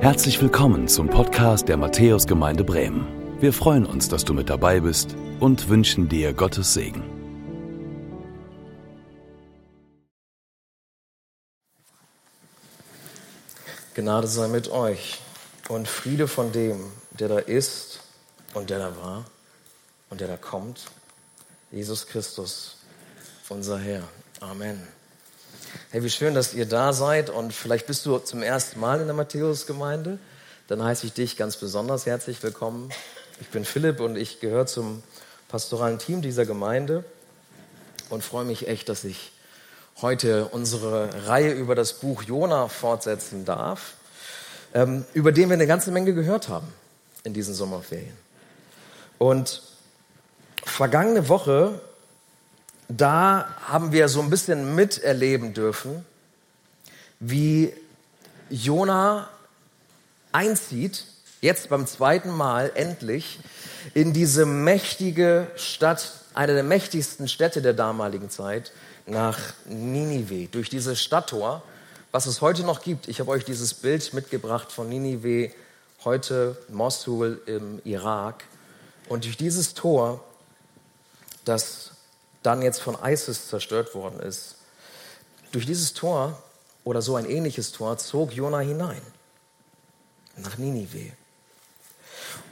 Herzlich willkommen zum Podcast der Matthäusgemeinde Bremen. Wir freuen uns, dass du mit dabei bist und wünschen dir Gottes Segen. Gnade sei mit euch und Friede von dem, der da ist und der da war und der da kommt, Jesus Christus, unser Herr. Amen. Hey, wie schön, dass ihr da seid und vielleicht bist du zum ersten Mal in der Matthäusgemeinde. Dann heiße ich dich ganz besonders herzlich willkommen. Ich bin Philipp und ich gehöre zum pastoralen Team dieser Gemeinde und freue mich echt, dass ich heute unsere Reihe über das Buch Jona fortsetzen darf, ähm, über den wir eine ganze Menge gehört haben in diesen Sommerferien. Und vergangene Woche da haben wir so ein bisschen miterleben dürfen, wie Jona einzieht, jetzt beim zweiten Mal endlich, in diese mächtige Stadt, eine der mächtigsten Städte der damaligen Zeit, nach Ninive, durch dieses Stadttor, was es heute noch gibt. Ich habe euch dieses Bild mitgebracht von Ninive, heute Mosul im Irak. Und durch dieses Tor, das dann jetzt von ISIS zerstört worden ist. Durch dieses Tor oder so ein ähnliches Tor zog Jona hinein nach Ninive.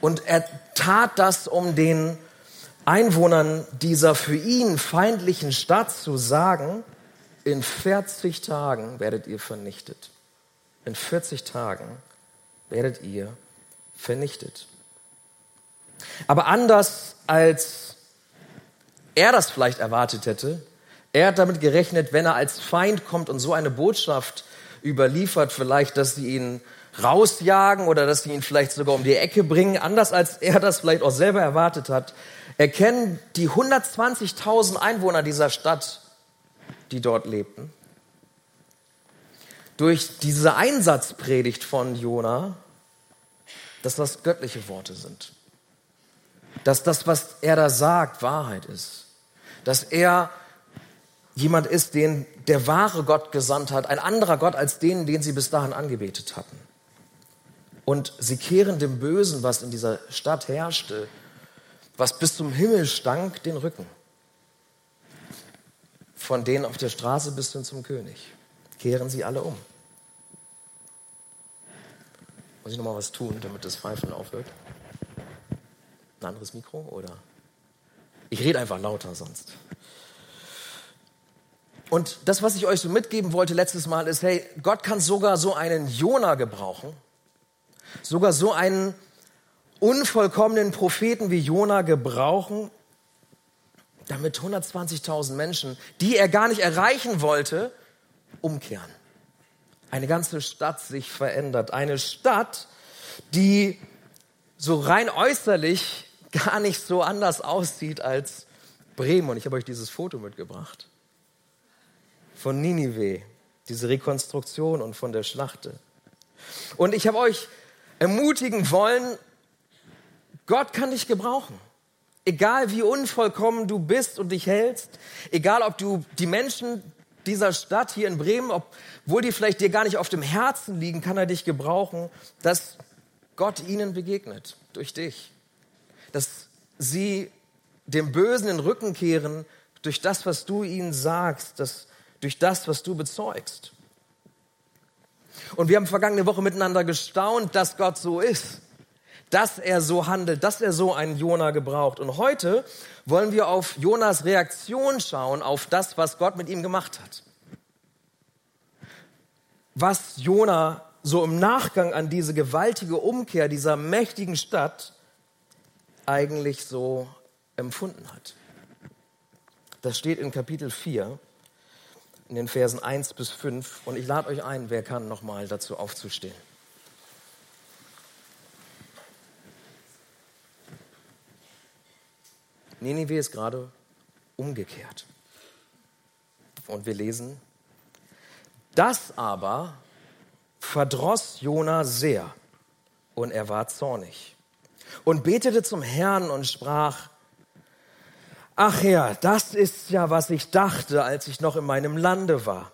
Und er tat das, um den Einwohnern dieser für ihn feindlichen Stadt zu sagen, in 40 Tagen werdet ihr vernichtet. In 40 Tagen werdet ihr vernichtet. Aber anders als er das vielleicht erwartet hätte. Er hat damit gerechnet, wenn er als Feind kommt und so eine Botschaft überliefert, vielleicht, dass sie ihn rausjagen oder dass sie ihn vielleicht sogar um die Ecke bringen, anders als er das vielleicht auch selber erwartet hat, erkennen die 120.000 Einwohner dieser Stadt, die dort lebten, durch diese Einsatzpredigt von Jona, dass das göttliche Worte sind. Dass das, was er da sagt, Wahrheit ist dass er jemand ist, den der wahre Gott gesandt hat, ein anderer Gott als den, den sie bis dahin angebetet hatten. Und sie kehren dem Bösen, was in dieser Stadt herrschte, was bis zum Himmel stank, den Rücken. Von denen auf der Straße bis hin zum König. Kehren sie alle um. Muss ich nochmal was tun, damit das Pfeifen aufhört? Ein anderes Mikro oder? Ich rede einfach lauter sonst. Und das, was ich euch so mitgeben wollte letztes Mal, ist, hey, Gott kann sogar so einen Jona gebrauchen, sogar so einen unvollkommenen Propheten wie Jona gebrauchen, damit 120.000 Menschen, die er gar nicht erreichen wollte, umkehren. Eine ganze Stadt sich verändert. Eine Stadt, die so rein äußerlich gar nicht so anders aussieht als Bremen. Und ich habe euch dieses Foto mitgebracht von Ninive, diese Rekonstruktion und von der Schlachte. Und ich habe euch ermutigen wollen, Gott kann dich gebrauchen. Egal wie unvollkommen du bist und dich hältst, egal ob du die Menschen dieser Stadt hier in Bremen, obwohl die vielleicht dir gar nicht auf dem Herzen liegen, kann er dich gebrauchen, dass Gott ihnen begegnet durch dich dass sie dem Bösen den Rücken kehren durch das, was du ihnen sagst, das, durch das, was du bezeugst. Und wir haben vergangene Woche miteinander gestaunt, dass Gott so ist, dass er so handelt, dass er so einen Jona gebraucht. Und heute wollen wir auf Jonas Reaktion schauen, auf das, was Gott mit ihm gemacht hat. Was Jona so im Nachgang an diese gewaltige Umkehr dieser mächtigen Stadt eigentlich so empfunden hat. Das steht in Kapitel 4, in den Versen 1 bis 5. Und ich lade euch ein, wer kann, nochmal dazu aufzustehen. Ninive ist gerade umgekehrt. Und wir lesen, das aber verdross Jona sehr und er war zornig und betete zum Herrn und sprach, Ach Herr, das ist ja, was ich dachte, als ich noch in meinem Lande war.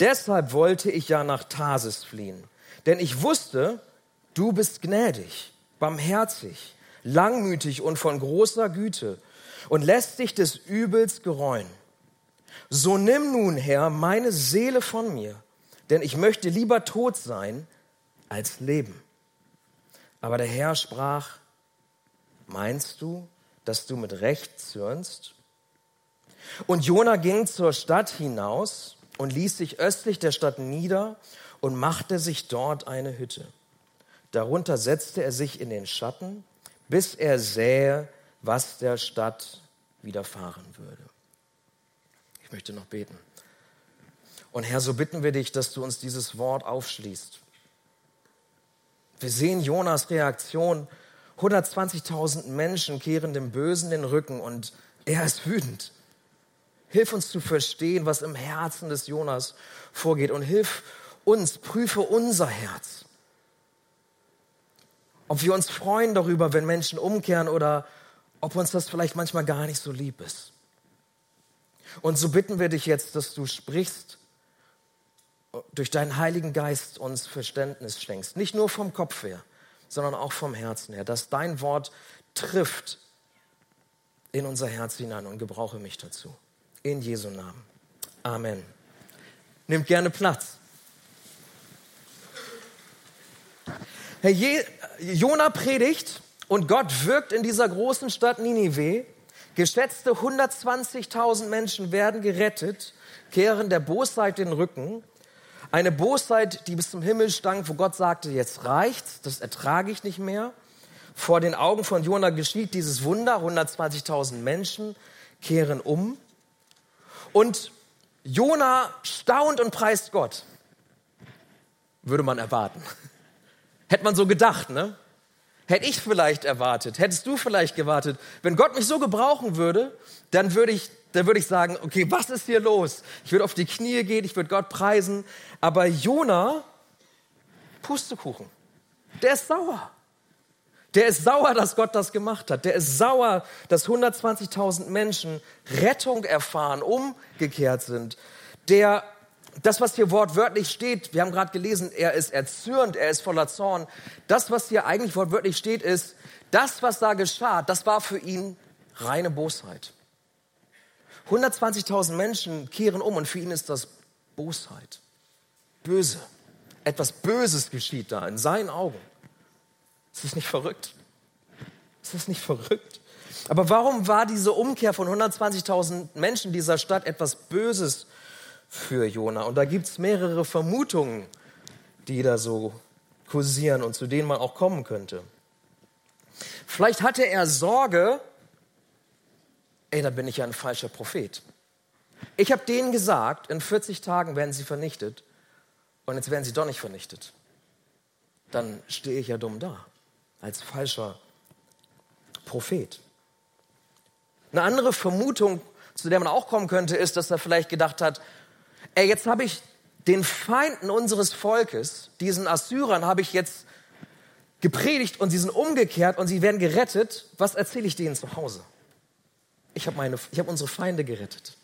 Deshalb wollte ich ja nach Tarsis fliehen. Denn ich wusste, du bist gnädig, barmherzig, langmütig und von großer Güte und lässt dich des Übels gereuen. So nimm nun, Herr, meine Seele von mir, denn ich möchte lieber tot sein als leben. Aber der Herr sprach, meinst du, dass du mit Recht zürnst? Und Jona ging zur Stadt hinaus und ließ sich östlich der Stadt nieder und machte sich dort eine Hütte. Darunter setzte er sich in den Schatten, bis er sähe, was der Stadt widerfahren würde. Ich möchte noch beten. Und Herr, so bitten wir dich, dass du uns dieses Wort aufschließt. Wir sehen Jonas Reaktion. 120.000 Menschen kehren dem Bösen den Rücken und er ist wütend. Hilf uns zu verstehen, was im Herzen des Jonas vorgeht und hilf uns, prüfe unser Herz. Ob wir uns freuen darüber, wenn Menschen umkehren oder ob uns das vielleicht manchmal gar nicht so lieb ist. Und so bitten wir dich jetzt, dass du sprichst, durch deinen Heiligen Geist uns Verständnis schenkst. Nicht nur vom Kopf her, sondern auch vom Herzen her. Dass dein Wort trifft in unser Herz hinein und gebrauche mich dazu. In Jesu Namen. Amen. Nimmt gerne Platz. Herr Je Jona predigt und Gott wirkt in dieser großen Stadt Ninive. Geschätzte 120.000 Menschen werden gerettet, kehren der Bosheit den Rücken. Eine Bosheit, die bis zum Himmel stank, wo Gott sagte, jetzt reicht's, das ertrage ich nicht mehr. Vor den Augen von Jona geschieht dieses Wunder, 120.000 Menschen kehren um. Und Jona staunt und preist Gott. Würde man erwarten. Hätte man so gedacht, ne? Hätte ich vielleicht erwartet, hättest du vielleicht gewartet. Wenn Gott mich so gebrauchen würde, dann würde ich, dann würde ich sagen, okay, was ist hier los? Ich würde auf die Knie gehen, ich würde Gott preisen. Aber Jona, Pustekuchen, der ist sauer. Der ist sauer, dass Gott das gemacht hat. Der ist sauer, dass 120.000 Menschen Rettung erfahren, umgekehrt sind. Der, das, was hier wortwörtlich steht, wir haben gerade gelesen, er ist erzürnt, er ist voller Zorn. Das, was hier eigentlich wortwörtlich steht, ist, das, was da geschah, das war für ihn reine Bosheit. 120.000 Menschen kehren um und für ihn ist das Bosheit. Böse. Etwas Böses geschieht da in seinen Augen. Ist das nicht verrückt? Ist das nicht verrückt? Aber warum war diese Umkehr von 120.000 Menschen dieser Stadt etwas Böses für Jona? Und da gibt es mehrere Vermutungen, die da so kursieren und zu denen man auch kommen könnte. Vielleicht hatte er Sorge, ey, da bin ich ja ein falscher Prophet. Ich habe denen gesagt, in 40 Tagen werden sie vernichtet und jetzt werden sie doch nicht vernichtet. Dann stehe ich ja dumm da als falscher Prophet. Eine andere Vermutung, zu der man auch kommen könnte, ist, dass er vielleicht gedacht hat, ey, jetzt habe ich den Feinden unseres Volkes, diesen Assyrern, habe ich jetzt gepredigt und sie sind umgekehrt und sie werden gerettet. Was erzähle ich denen zu Hause? Ich habe habe unsere Feinde gerettet.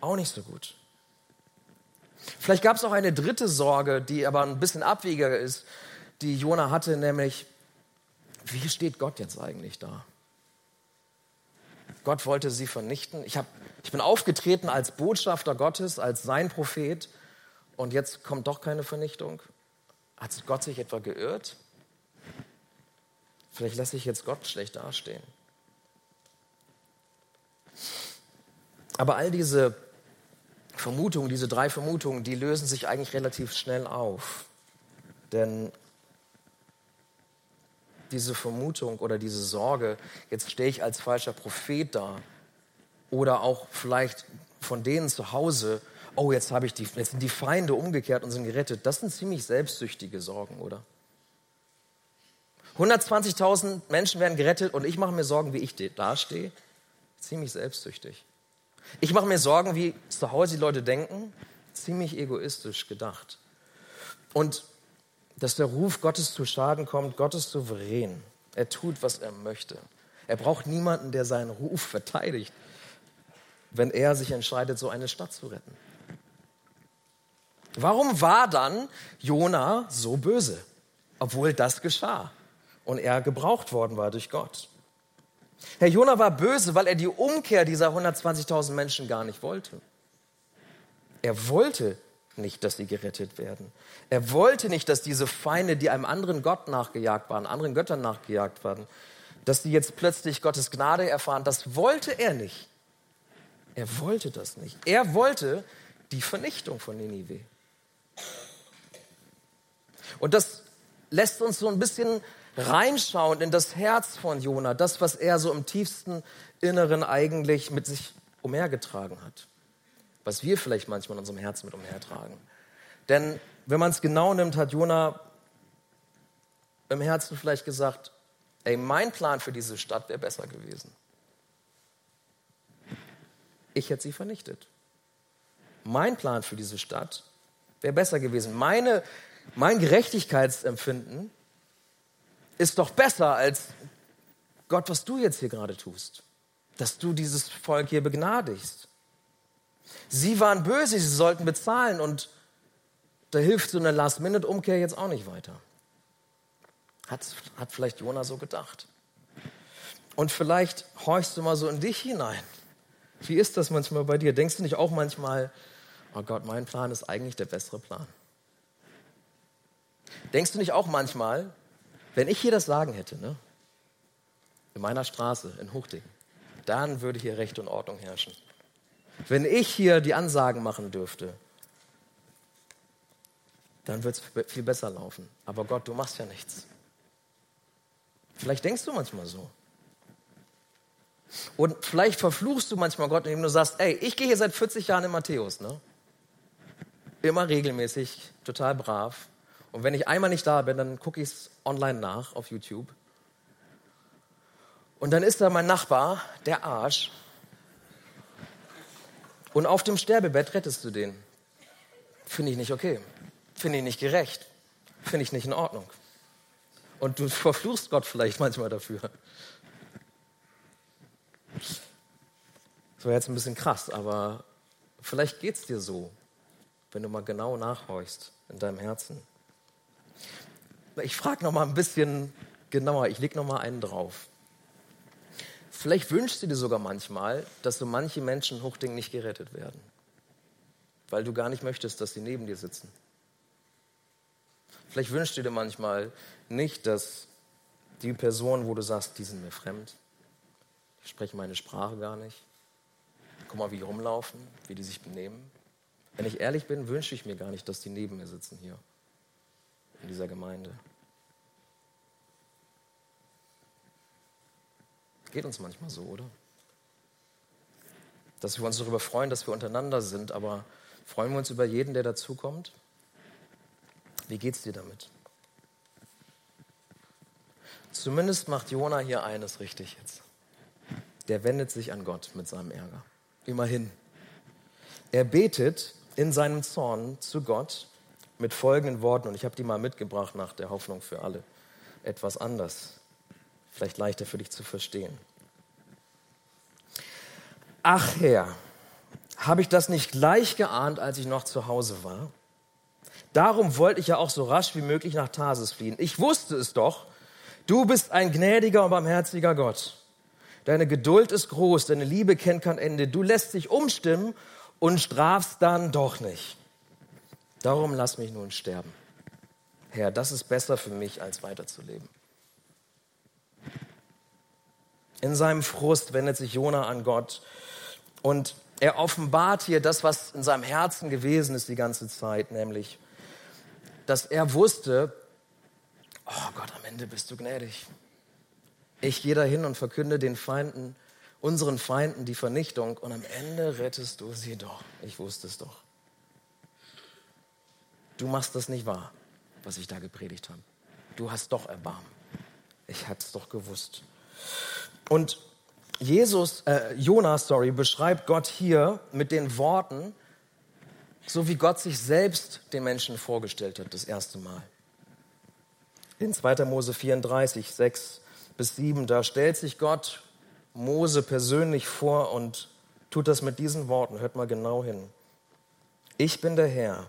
Auch nicht so gut. Vielleicht gab es auch eine dritte Sorge, die aber ein bisschen abwegiger ist die Jona hatte, nämlich, wie steht Gott jetzt eigentlich da? Gott wollte sie vernichten. Ich, hab, ich bin aufgetreten als Botschafter Gottes, als sein Prophet und jetzt kommt doch keine Vernichtung. Hat Gott sich etwa geirrt? Vielleicht lasse ich jetzt Gott schlecht dastehen. Aber all diese Vermutungen, diese drei Vermutungen, die lösen sich eigentlich relativ schnell auf. Denn diese Vermutung oder diese Sorge, jetzt stehe ich als falscher Prophet da. Oder auch vielleicht von denen zu Hause, oh, jetzt, habe ich die, jetzt sind die Feinde umgekehrt und sind gerettet. Das sind ziemlich selbstsüchtige Sorgen, oder? 120.000 Menschen werden gerettet und ich mache mir Sorgen, wie ich dastehe. Ziemlich selbstsüchtig. Ich mache mir Sorgen, wie zu Hause die Leute denken. Ziemlich egoistisch gedacht. Und dass der Ruf Gottes zu Schaden kommt. Gott ist souverän. Er tut, was er möchte. Er braucht niemanden, der seinen Ruf verteidigt, wenn er sich entscheidet, so eine Stadt zu retten. Warum war dann Jona so böse, obwohl das geschah und er gebraucht worden war durch Gott? Herr Jona war böse, weil er die Umkehr dieser 120.000 Menschen gar nicht wollte. Er wollte nicht, dass sie gerettet werden. Er wollte nicht, dass diese Feinde, die einem anderen Gott nachgejagt waren, anderen Göttern nachgejagt waren, dass sie jetzt plötzlich Gottes Gnade erfahren. Das wollte er nicht. Er wollte das nicht. Er wollte die Vernichtung von Ninive. Und das lässt uns so ein bisschen reinschauen in das Herz von Jona, das, was er so im tiefsten Inneren eigentlich mit sich umhergetragen hat. Was wir vielleicht manchmal in unserem Herzen mit umhertragen. Denn wenn man es genau nimmt, hat Jona im Herzen vielleicht gesagt, ey, mein Plan für diese Stadt wäre besser gewesen. Ich hätte sie vernichtet. Mein Plan für diese Stadt wäre besser gewesen. Meine, mein Gerechtigkeitsempfinden ist doch besser als Gott, was du jetzt hier gerade tust, dass du dieses Volk hier begnadigst. Sie waren böse, sie sollten bezahlen und da hilft so eine Last-Minute-Umkehr jetzt auch nicht weiter. Hat, hat vielleicht Jona so gedacht. Und vielleicht horchst du mal so in dich hinein. Wie ist das manchmal bei dir? Denkst du nicht auch manchmal, oh Gott, mein Plan ist eigentlich der bessere Plan? Denkst du nicht auch manchmal, wenn ich hier das Sagen hätte, ne? in meiner Straße, in Hochding, dann würde hier Recht und Ordnung herrschen. Wenn ich hier die Ansagen machen dürfte, dann wird es viel besser laufen. Aber Gott, du machst ja nichts. Vielleicht denkst du manchmal so. Und vielleicht verfluchst du manchmal Gott, indem du sagst, ey, ich gehe hier seit 40 Jahren in Matthäus, ne? Immer regelmäßig, total brav. Und wenn ich einmal nicht da bin, dann gucke ich es online nach auf YouTube. Und dann ist da mein Nachbar, der Arsch. Und auf dem Sterbebett rettest du den. Finde ich nicht okay. Finde ich nicht gerecht. Finde ich nicht in Ordnung. Und du verfluchst Gott vielleicht manchmal dafür. Das war jetzt ein bisschen krass, aber vielleicht geht es dir so, wenn du mal genau nachhorchst in deinem Herzen. Ich frage noch mal ein bisschen genauer, ich lege noch mal einen drauf. Vielleicht wünschst du dir sogar manchmal, dass so manche Menschen Hochding nicht gerettet werden, weil du gar nicht möchtest, dass sie neben dir sitzen. Vielleicht wünschst du dir manchmal nicht, dass die Personen, wo du sagst, die sind mir fremd, die sprechen meine Sprache gar nicht. Guck mal, wie die rumlaufen, wie die sich benehmen. Wenn ich ehrlich bin, wünsche ich mir gar nicht, dass die neben mir sitzen hier in dieser Gemeinde. Geht uns manchmal so, oder? Dass wir uns darüber freuen, dass wir untereinander sind, aber freuen wir uns über jeden, der dazukommt? Wie geht's dir damit? Zumindest macht Jona hier eines richtig jetzt. Der wendet sich an Gott mit seinem Ärger. Immerhin. Er betet in seinem Zorn zu Gott mit folgenden Worten, und ich habe die mal mitgebracht nach der Hoffnung für alle. Etwas anders. Vielleicht leichter für dich zu verstehen. Ach Herr, habe ich das nicht gleich geahnt, als ich noch zu Hause war? Darum wollte ich ja auch so rasch wie möglich nach Tarsis fliehen. Ich wusste es doch. Du bist ein gnädiger und barmherziger Gott. Deine Geduld ist groß, deine Liebe kennt kein Ende. Du lässt dich umstimmen und strafst dann doch nicht. Darum lass mich nun sterben. Herr, das ist besser für mich, als weiterzuleben. In seinem Frust wendet sich Jona an Gott und er offenbart hier das, was in seinem Herzen gewesen ist die ganze Zeit, nämlich, dass er wusste, oh Gott, am Ende bist du gnädig. Ich gehe dahin und verkünde den Feinden, unseren Feinden die Vernichtung und am Ende rettest du sie doch. Ich wusste es doch du machst das nicht wahr, was ich da gepredigt habe. Du hast doch Erbarmen. Ich hatte es doch gewusst. Und Jesus, äh, Jonas, sorry, beschreibt Gott hier mit den Worten, so wie Gott sich selbst den Menschen vorgestellt hat, das erste Mal. In 2. Mose 34, 6 bis 7, da stellt sich Gott Mose persönlich vor und tut das mit diesen Worten. Hört mal genau hin. Ich bin der Herr,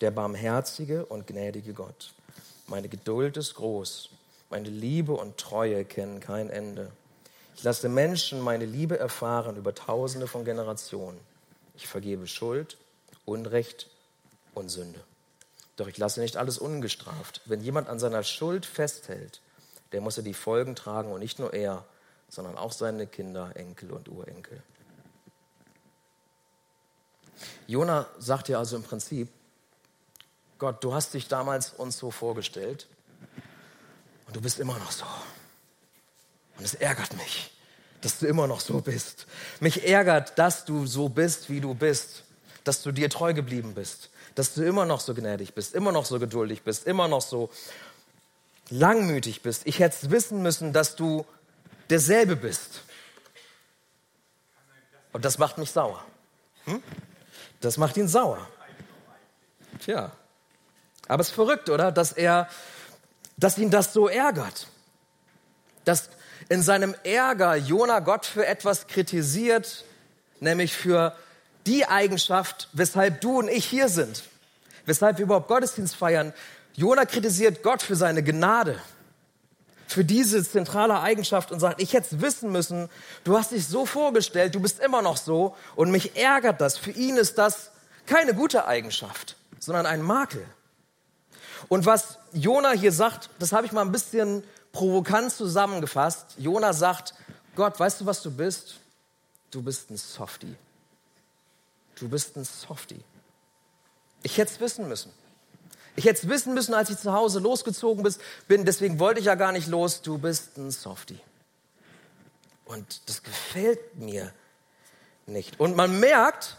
der barmherzige und gnädige Gott. Meine Geduld ist groß, meine Liebe und Treue kennen kein Ende. Ich lasse Menschen meine Liebe erfahren über tausende von Generationen. Ich vergebe Schuld, Unrecht und Sünde. Doch ich lasse nicht alles ungestraft. Wenn jemand an seiner Schuld festhält, der muss er die Folgen tragen und nicht nur er, sondern auch seine Kinder, Enkel und Urenkel. Jona sagt ja also im Prinzip, Gott, du hast dich damals uns so vorgestellt und du bist immer noch so. Und es ärgert mich, dass du immer noch so bist. Mich ärgert, dass du so bist, wie du bist, dass du dir treu geblieben bist, dass du immer noch so gnädig bist, immer noch so geduldig bist, immer noch so langmütig bist. Ich hätte wissen müssen, dass du derselbe bist. Und das macht mich sauer. Hm? Das macht ihn sauer. Tja. Aber es ist verrückt, oder? Dass er, dass ihn das so ärgert. Dass in seinem Ärger Jona Gott für etwas kritisiert, nämlich für die Eigenschaft, weshalb du und ich hier sind. Weshalb wir überhaupt Gottesdienst feiern. Jona kritisiert Gott für seine Gnade für diese zentrale Eigenschaft und sagt, ich hätte wissen müssen, du hast dich so vorgestellt, du bist immer noch so und mich ärgert das. Für ihn ist das keine gute Eigenschaft, sondern ein Makel. Und was Jona hier sagt, das habe ich mal ein bisschen provokant zusammengefasst. Jona sagt, Gott, weißt du, was du bist? Du bist ein Softie. Du bist ein Softie. Ich hätte es wissen müssen. Ich hätte es wissen müssen, als ich zu Hause losgezogen bin, deswegen wollte ich ja gar nicht los. Du bist ein Softie. Und das gefällt mir nicht. Und man merkt,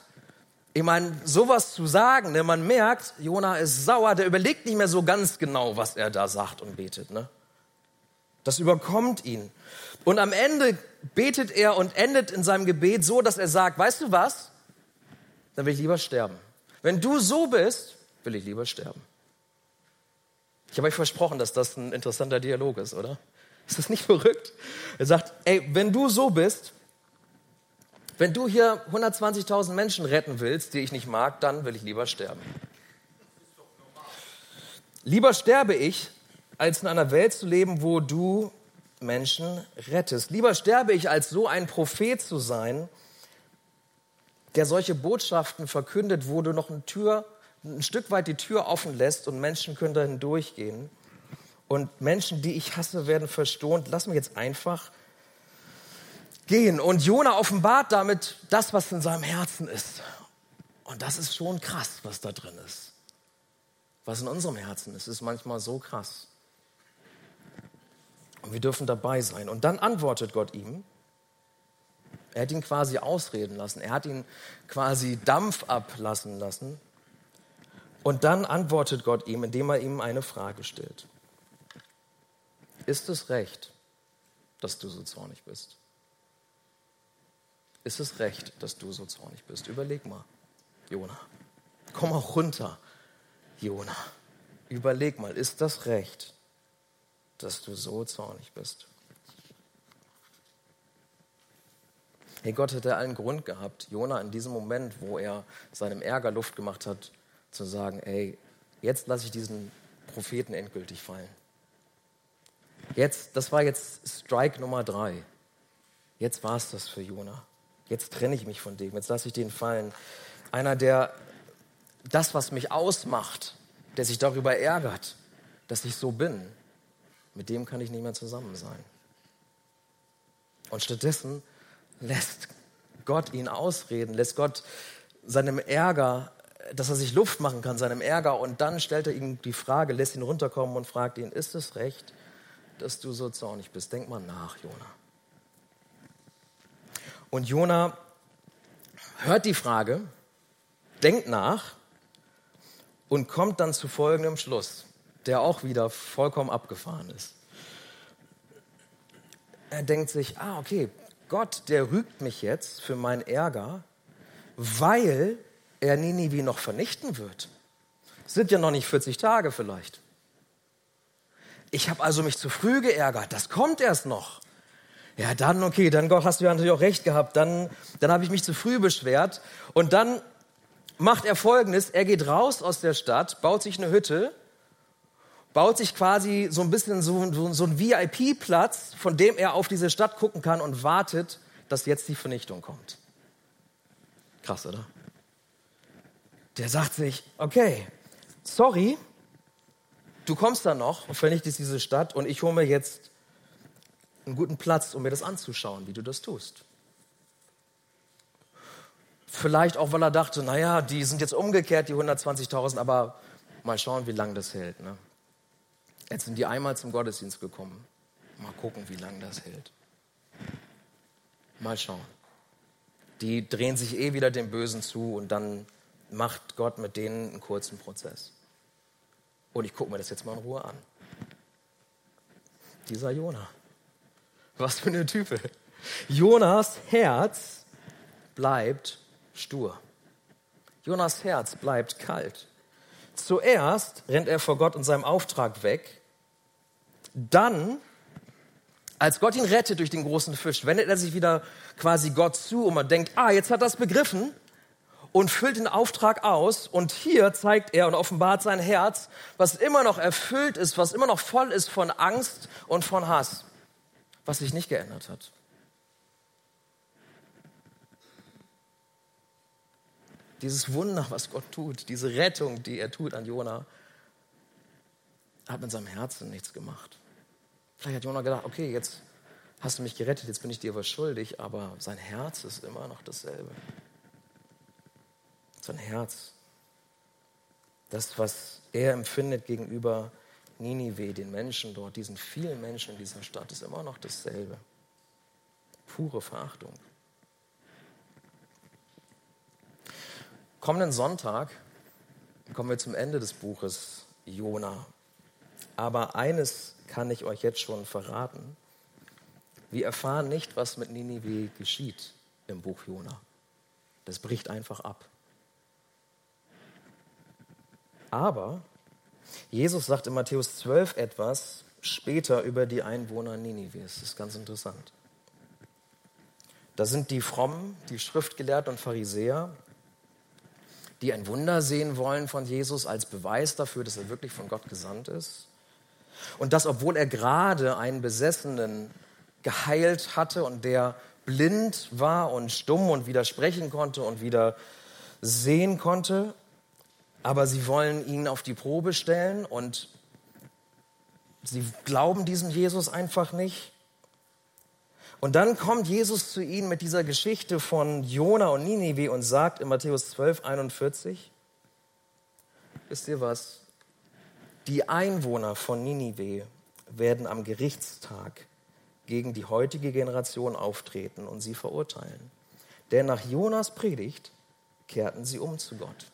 ich meine, sowas zu sagen, ne, man merkt, Jona ist sauer, der überlegt nicht mehr so ganz genau, was er da sagt und betet. Ne? Das überkommt ihn. Und am Ende betet er und endet in seinem Gebet so, dass er sagt, weißt du was? Dann will ich lieber sterben. Wenn du so bist, will ich lieber sterben. Ich habe euch versprochen, dass das ein interessanter Dialog ist, oder? Ist das nicht verrückt? Er sagt, ey, wenn du so bist, wenn du hier 120.000 Menschen retten willst, die ich nicht mag, dann will ich lieber sterben. Lieber sterbe ich, als in einer Welt zu leben, wo du Menschen rettest. Lieber sterbe ich, als so ein Prophet zu sein, der solche Botschaften verkündet, wo du noch eine Tür ein Stück weit die Tür offen lässt und Menschen können dahin durchgehen. Und Menschen, die ich hasse, werden verstohnt. Lass mich jetzt einfach gehen. Und Jona offenbart damit das, was in seinem Herzen ist. Und das ist schon krass, was da drin ist. Was in unserem Herzen ist, ist manchmal so krass. Und wir dürfen dabei sein. Und dann antwortet Gott ihm. Er hat ihn quasi ausreden lassen. Er hat ihn quasi Dampf ablassen lassen. Und dann antwortet Gott ihm, indem er ihm eine Frage stellt. Ist es recht, dass du so zornig bist? Ist es recht, dass du so zornig bist? Überleg mal, Jona. Komm auch runter, Jona. Überleg mal, ist das recht, dass du so zornig bist? Hey, Gott hätte allen Grund gehabt, Jona in diesem Moment, wo er seinem Ärger Luft gemacht hat, zu sagen, ey, jetzt lasse ich diesen Propheten endgültig fallen. Jetzt, das war jetzt Strike Nummer drei. Jetzt war es das für Jona. Jetzt trenne ich mich von dem. Jetzt lasse ich den fallen. Einer, der das, was mich ausmacht, der sich darüber ärgert, dass ich so bin, mit dem kann ich nicht mehr zusammen sein. Und stattdessen lässt Gott ihn ausreden, lässt Gott seinem Ärger dass er sich Luft machen kann, seinem Ärger. Und dann stellt er ihm die Frage, lässt ihn runterkommen und fragt ihn, ist es recht, dass du so zornig bist? Denk mal nach, Jona. Und Jona hört die Frage, denkt nach und kommt dann zu folgendem Schluss, der auch wieder vollkommen abgefahren ist. Er denkt sich, ah, okay, Gott, der rügt mich jetzt für meinen Ärger, weil er Ninive noch vernichten wird. sind ja noch nicht 40 Tage vielleicht. Ich habe also mich zu früh geärgert. Das kommt erst noch. Ja, dann okay, dann hast du ja natürlich auch recht gehabt. Dann, dann habe ich mich zu früh beschwert und dann macht er folgendes, er geht raus aus der Stadt, baut sich eine Hütte, baut sich quasi so ein bisschen so, so, so ein VIP-Platz, von dem er auf diese Stadt gucken kann und wartet, dass jetzt die Vernichtung kommt. Krass, oder? Der sagt sich, okay, sorry, du kommst da noch und vernichtest diese Stadt und ich hole mir jetzt einen guten Platz, um mir das anzuschauen, wie du das tust. Vielleicht auch, weil er dachte, naja, die sind jetzt umgekehrt, die 120.000, aber mal schauen, wie lange das hält. Ne? Jetzt sind die einmal zum Gottesdienst gekommen. Mal gucken, wie lange das hält. Mal schauen. Die drehen sich eh wieder dem Bösen zu und dann macht Gott mit denen einen kurzen Prozess. Und ich gucke mir das jetzt mal in Ruhe an. Dieser Jona. Was für eine Type. Jonas Herz bleibt stur. Jonas Herz bleibt kalt. Zuerst rennt er vor Gott und seinem Auftrag weg. Dann, als Gott ihn rettet durch den großen Fisch, wendet er sich wieder quasi Gott zu und man denkt, ah, jetzt hat er es begriffen und füllt den Auftrag aus. Und hier zeigt er und offenbart sein Herz, was immer noch erfüllt ist, was immer noch voll ist von Angst und von Hass, was sich nicht geändert hat. Dieses Wunder, was Gott tut, diese Rettung, die er tut an Jona, hat mit seinem Herzen nichts gemacht. Vielleicht hat Jona gedacht, okay, jetzt hast du mich gerettet, jetzt bin ich dir was schuldig, aber sein Herz ist immer noch dasselbe. Sein Herz, das, was er empfindet gegenüber Ninive, den Menschen dort, diesen vielen Menschen in dieser Stadt, ist immer noch dasselbe. Pure Verachtung. Kommenden Sonntag kommen wir zum Ende des Buches Jona. Aber eines kann ich euch jetzt schon verraten. Wir erfahren nicht, was mit Ninive geschieht im Buch Jona. Das bricht einfach ab. Aber Jesus sagt in Matthäus 12 etwas später über die Einwohner Ninives. Das ist ganz interessant. Da sind die Frommen, die Schriftgelehrten und Pharisäer, die ein Wunder sehen wollen von Jesus als Beweis dafür, dass er wirklich von Gott gesandt ist. Und das, obwohl er gerade einen Besessenen geheilt hatte und der blind war und stumm und wieder sprechen konnte und wieder sehen konnte. Aber sie wollen ihn auf die Probe stellen und sie glauben diesem Jesus einfach nicht. Und dann kommt Jesus zu ihnen mit dieser Geschichte von Jona und Ninive und sagt in Matthäus 12, 41, wisst ihr was? Die Einwohner von Ninive werden am Gerichtstag gegen die heutige Generation auftreten und sie verurteilen. Denn nach Jonas Predigt kehrten sie um zu Gott.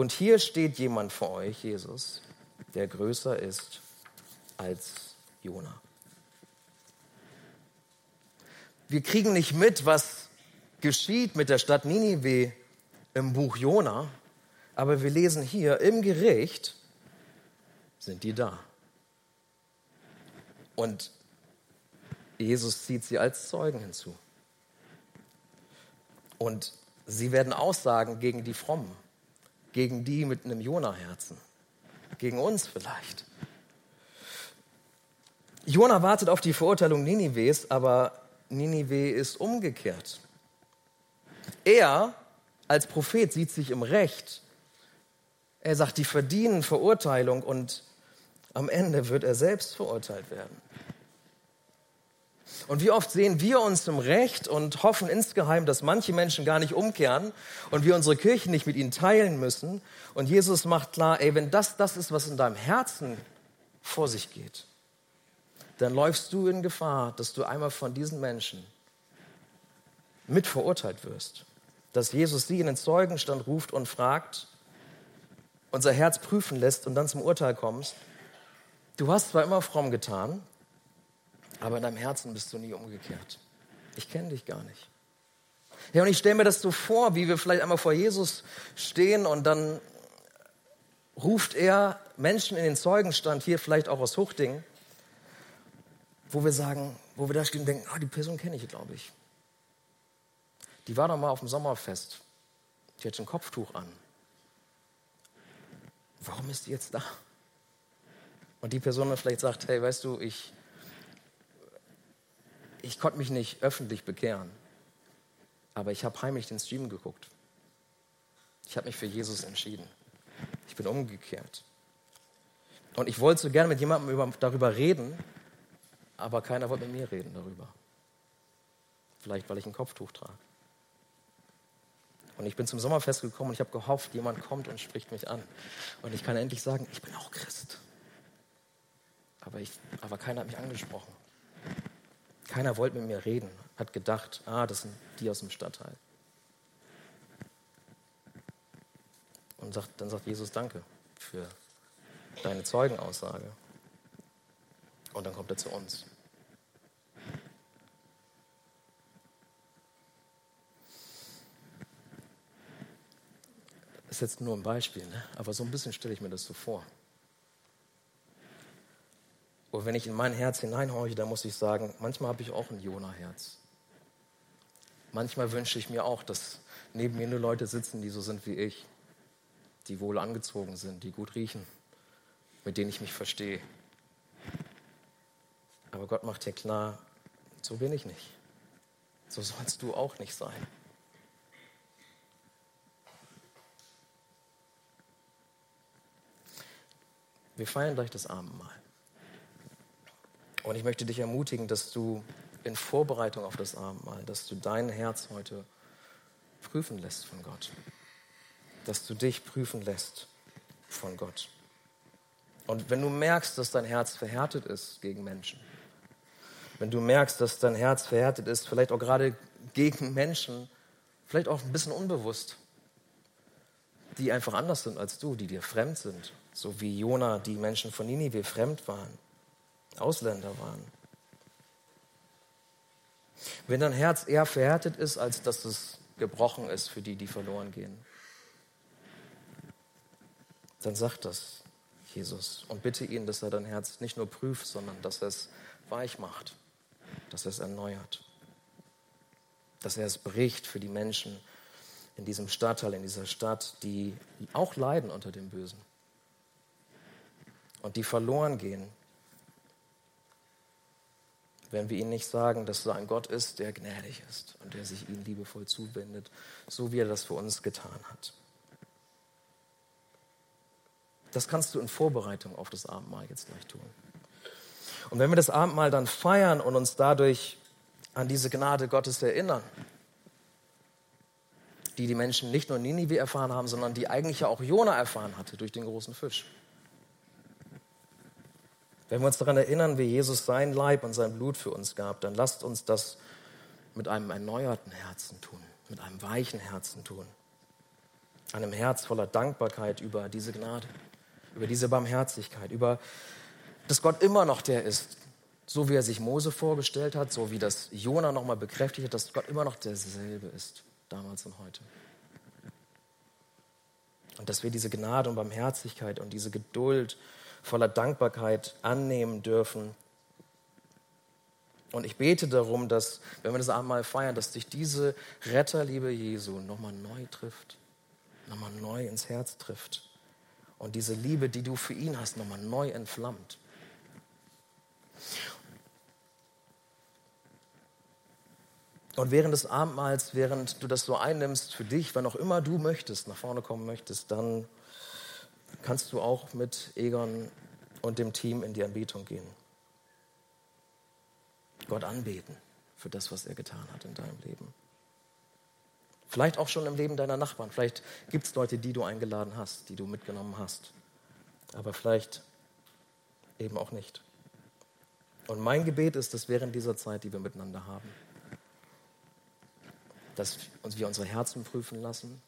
Und hier steht jemand vor euch, Jesus, der größer ist als Jona. Wir kriegen nicht mit, was geschieht mit der Stadt Ninive im Buch Jona, aber wir lesen hier, im Gericht sind die da. Und Jesus zieht sie als Zeugen hinzu. Und sie werden aussagen gegen die Frommen, gegen die mit einem Jona-Herzen, gegen uns vielleicht. Jona wartet auf die Verurteilung Ninives, aber Ninive ist umgekehrt. Er als Prophet sieht sich im Recht. Er sagt, die verdienen Verurteilung und am Ende wird er selbst verurteilt werden. Und wie oft sehen wir uns im Recht und hoffen insgeheim, dass manche Menschen gar nicht umkehren und wir unsere Kirche nicht mit ihnen teilen müssen. Und Jesus macht klar, ey, wenn das das ist, was in deinem Herzen vor sich geht, dann läufst du in Gefahr, dass du einmal von diesen Menschen mit verurteilt wirst. Dass Jesus sie in den Zeugenstand ruft und fragt, unser Herz prüfen lässt und dann zum Urteil kommst. Du hast zwar immer fromm getan, aber in deinem Herzen bist du nie umgekehrt. Ich kenne dich gar nicht. Ja, und ich stelle mir das so vor, wie wir vielleicht einmal vor Jesus stehen und dann ruft er Menschen in den Zeugenstand, hier vielleicht auch aus Huchting, wo wir sagen, wo wir da stehen und denken, ah, die Person kenne ich, glaube ich. Die war doch mal auf dem Sommerfest die hat ein Kopftuch an. Warum ist die jetzt da? Und die Person dann vielleicht sagt, hey, weißt du, ich, ich konnte mich nicht öffentlich bekehren, aber ich habe heimlich den Stream geguckt. Ich habe mich für Jesus entschieden. Ich bin umgekehrt. Und ich wollte so gerne mit jemandem über, darüber reden, aber keiner wollte mit mir reden darüber. Vielleicht, weil ich ein Kopftuch trage. Und ich bin zum Sommerfest gekommen und ich habe gehofft, jemand kommt und spricht mich an. Und ich kann endlich sagen, ich bin auch Christ. Aber, ich, aber keiner hat mich angesprochen. Keiner wollte mit mir reden, hat gedacht, ah, das sind die aus dem Stadtteil. Und sagt, dann sagt Jesus Danke für deine Zeugenaussage. Und dann kommt er zu uns. Das ist jetzt nur ein Beispiel, ne? aber so ein bisschen stelle ich mir das so vor. Und wenn ich in mein Herz hineinhorche, dann muss ich sagen, manchmal habe ich auch ein Jona-Herz. Manchmal wünsche ich mir auch, dass neben mir nur Leute sitzen, die so sind wie ich, die wohl angezogen sind, die gut riechen, mit denen ich mich verstehe. Aber Gott macht dir klar, so bin ich nicht. So sollst du auch nicht sein. Wir feiern gleich das Abendmahl. Und ich möchte dich ermutigen, dass du in Vorbereitung auf das Abendmahl, dass du dein Herz heute prüfen lässt von Gott. Dass du dich prüfen lässt von Gott. Und wenn du merkst, dass dein Herz verhärtet ist gegen Menschen, wenn du merkst, dass dein Herz verhärtet ist, vielleicht auch gerade gegen Menschen, vielleicht auch ein bisschen unbewusst, die einfach anders sind als du, die dir fremd sind, so wie Jona die Menschen von Ninive fremd waren, Ausländer waren. Wenn dein Herz eher verhärtet ist, als dass es gebrochen ist für die, die verloren gehen, dann sag das Jesus und bitte ihn, dass er dein Herz nicht nur prüft, sondern dass er es weich macht, dass er es erneuert, dass er es bricht für die Menschen in diesem Stadtteil, in dieser Stadt, die auch leiden unter dem Bösen und die verloren gehen wenn wir ihnen nicht sagen, dass so ein Gott ist, der gnädig ist und der sich ihnen liebevoll zuwendet, so wie er das für uns getan hat. Das kannst du in Vorbereitung auf das Abendmahl jetzt gleich tun. Und wenn wir das Abendmahl dann feiern und uns dadurch an diese Gnade Gottes erinnern, die die Menschen nicht nur in Ninive erfahren haben, sondern die eigentlich ja auch Jona erfahren hatte durch den großen Fisch. Wenn wir uns daran erinnern, wie Jesus sein Leib und sein Blut für uns gab, dann lasst uns das mit einem erneuerten Herzen tun, mit einem weichen Herzen tun. Einem Herz voller Dankbarkeit über diese Gnade, über diese Barmherzigkeit, über, dass Gott immer noch der ist, so wie er sich Mose vorgestellt hat, so wie das Jona nochmal bekräftigt hat, dass Gott immer noch derselbe ist, damals und heute. Und dass wir diese Gnade und Barmherzigkeit und diese Geduld voller Dankbarkeit annehmen dürfen. Und ich bete darum, dass, wenn wir das Abendmahl feiern, dass dich diese Retterliebe Jesu nochmal neu trifft, nochmal neu ins Herz trifft. Und diese Liebe, die du für ihn hast, nochmal neu entflammt. Und während des Abendmahls, während du das so einnimmst für dich, wann auch immer du möchtest, nach vorne kommen möchtest, dann kannst du auch mit Egon und dem Team in die Anbetung gehen. Gott anbeten für das, was er getan hat in deinem Leben. Vielleicht auch schon im Leben deiner Nachbarn. Vielleicht gibt es Leute, die du eingeladen hast, die du mitgenommen hast. Aber vielleicht eben auch nicht. Und mein Gebet ist, dass während dieser Zeit, die wir miteinander haben, dass wir unsere Herzen prüfen lassen,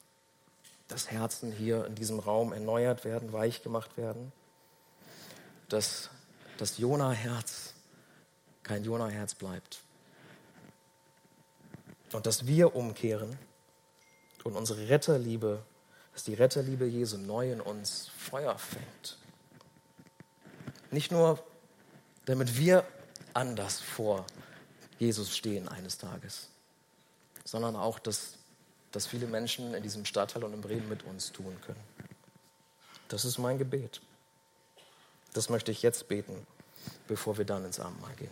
dass Herzen hier in diesem Raum erneuert werden, weich gemacht werden, dass das Jona-Herz kein Jona-Herz bleibt und dass wir umkehren und unsere Retterliebe, dass die Retterliebe Jesu neu in uns Feuer fängt. Nicht nur, damit wir anders vor Jesus stehen eines Tages, sondern auch, dass das viele Menschen in diesem Stadtteil und in Bremen mit uns tun können. Das ist mein Gebet. Das möchte ich jetzt beten, bevor wir dann ins Abendmahl gehen.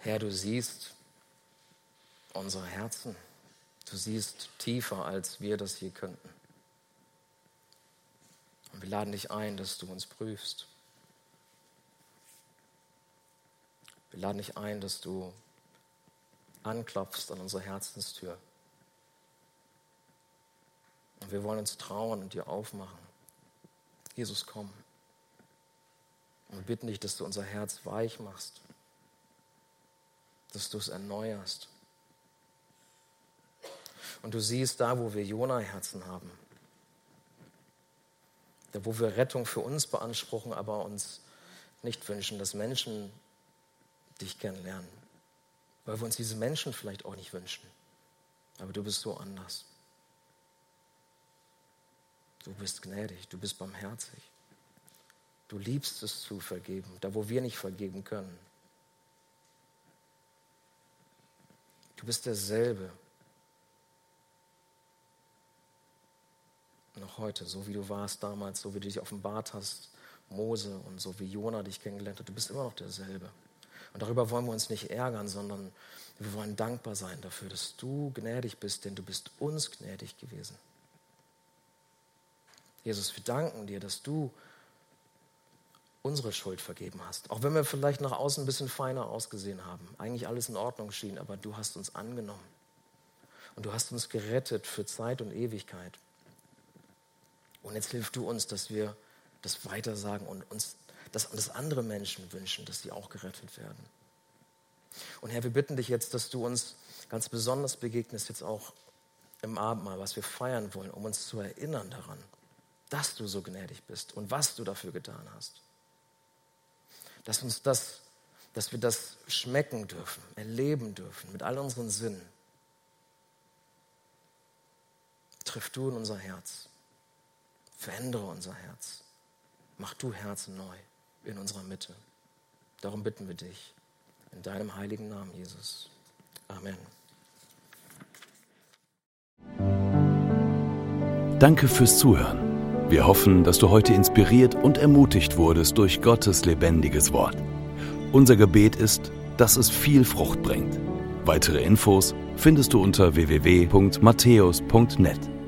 Herr, du siehst unsere Herzen. Du siehst tiefer, als wir das je könnten. Und wir laden dich ein, dass du uns prüfst. Wir laden dich ein, dass du anklopfst an unsere Herzenstür. Und wir wollen uns trauen und dir aufmachen. Jesus, komm. Und wir bitten dich, dass du unser Herz weich machst, dass du es erneuerst. Und du siehst da, wo wir Jona-Herzen haben, da wo wir Rettung für uns beanspruchen, aber uns nicht wünschen, dass Menschen dich kennenlernen, weil wir uns diese Menschen vielleicht auch nicht wünschen. Aber du bist so anders. Du bist gnädig, du bist barmherzig. Du liebst es zu vergeben, da wo wir nicht vergeben können. Du bist derselbe. Noch heute, so wie du warst damals, so wie du dich offenbart hast, Mose und so wie Jona dich kennengelernt hat, du bist immer noch derselbe. Und darüber wollen wir uns nicht ärgern, sondern wir wollen dankbar sein dafür, dass du gnädig bist, denn du bist uns gnädig gewesen. Jesus, wir danken dir, dass du unsere Schuld vergeben hast. Auch wenn wir vielleicht nach außen ein bisschen feiner ausgesehen haben, eigentlich alles in Ordnung schien, aber du hast uns angenommen. Und du hast uns gerettet für Zeit und Ewigkeit. Und jetzt hilf du uns, dass wir das weitersagen und uns dass, dass andere Menschen wünschen, dass sie auch gerettet werden. Und Herr, wir bitten dich jetzt, dass du uns ganz besonders begegnest, jetzt auch im Abendmahl, was wir feiern wollen, um uns zu erinnern daran, dass du so gnädig bist und was du dafür getan hast. Dass uns das, dass wir das schmecken dürfen, erleben dürfen mit all unseren Sinnen. Triff du in unser Herz. Verändere unser Herz. Mach du Herzen neu in unserer Mitte. Darum bitten wir dich. In deinem heiligen Namen, Jesus. Amen. Danke fürs Zuhören. Wir hoffen, dass du heute inspiriert und ermutigt wurdest durch Gottes lebendiges Wort. Unser Gebet ist, dass es viel Frucht bringt. Weitere Infos findest du unter www.matthäus.net.